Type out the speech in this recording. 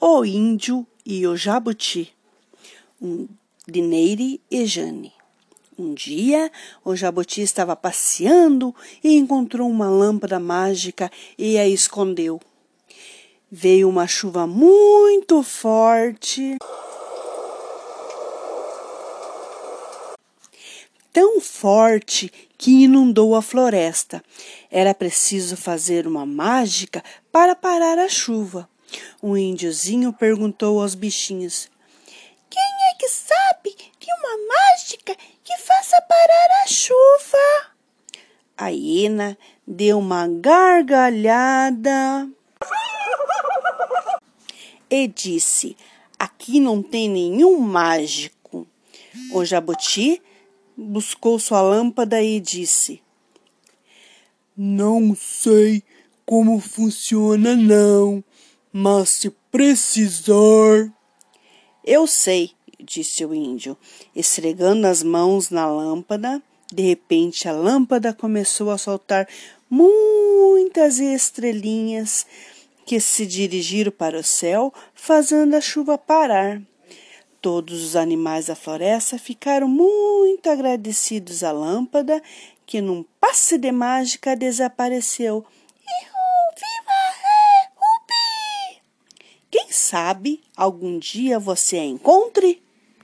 O Índio e o Jabuti, um, de e Jane. Um dia, o jabuti estava passeando e encontrou uma lâmpada mágica e a escondeu. Veio uma chuva muito forte. Tão forte que inundou a floresta. Era preciso fazer uma mágica para parar a chuva. O índiozinho perguntou aos bichinhos: Quem é que sabe de uma mágica que faça parar a chuva? A hiena deu uma gargalhada e disse: Aqui não tem nenhum mágico. O jabuti buscou sua lâmpada e disse: Não sei como funciona, não, mas se precisar. Eu sei, disse o índio, esfregando as mãos na lâmpada. De repente, a lâmpada começou a soltar muitas estrelinhas que se dirigiram para o céu, fazendo a chuva parar. Todos os animais da floresta ficaram muito agradecidos à lâmpada, que num passe de mágica desapareceu. Sabe algum dia você a encontre?